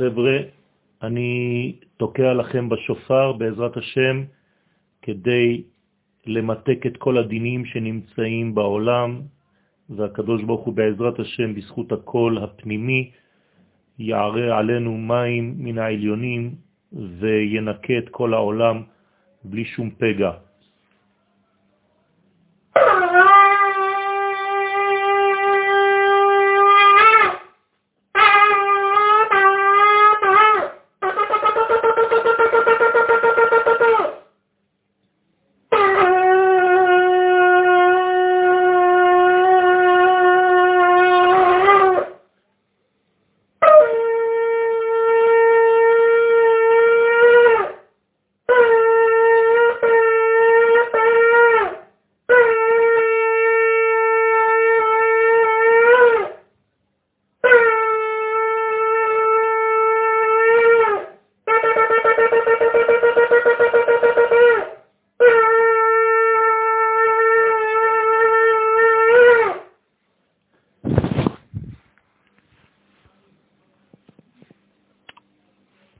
חבר'ה, אני תוקע לכם בשופר בעזרת השם כדי למתק את כל הדינים שנמצאים בעולם, והקדוש ברוך הוא בעזרת השם בזכות הקול הפנימי יערה עלינו מים מן העליונים וינקה את כל העולם בלי שום פגע.